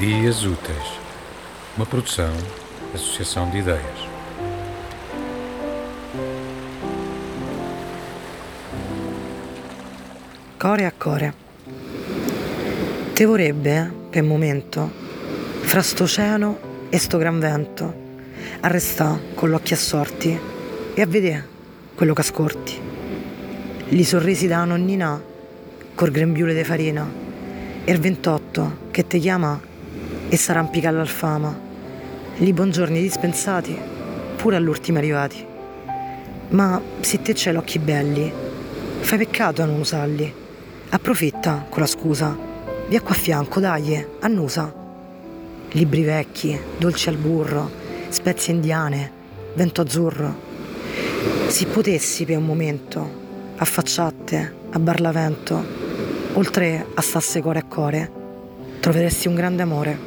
Dias Úteis, uma produção, associação de ideias. Core a core. Te vorrebbe, per momento, fra st'oceano e sto gran vento, arrestà con gli occhi assorti e a vedere quello che ascorti. Li sorrisi da nonnina col grembiule di farina e il 28 che ti chiama e s'arrampica all'alfama. Li buongiorni dispensati pure all'ultimo arrivati. Ma se te c'hai gli occhi belli, fai peccato a non usarli. Approfitta con la scusa. Via qua a fianco, dai, annusa. Libri vecchi, dolci al burro, spezie indiane, vento azzurro. Se potessi per un momento affacciatte a Barlavento, oltre a stasse core a core, troveresti un grande amore.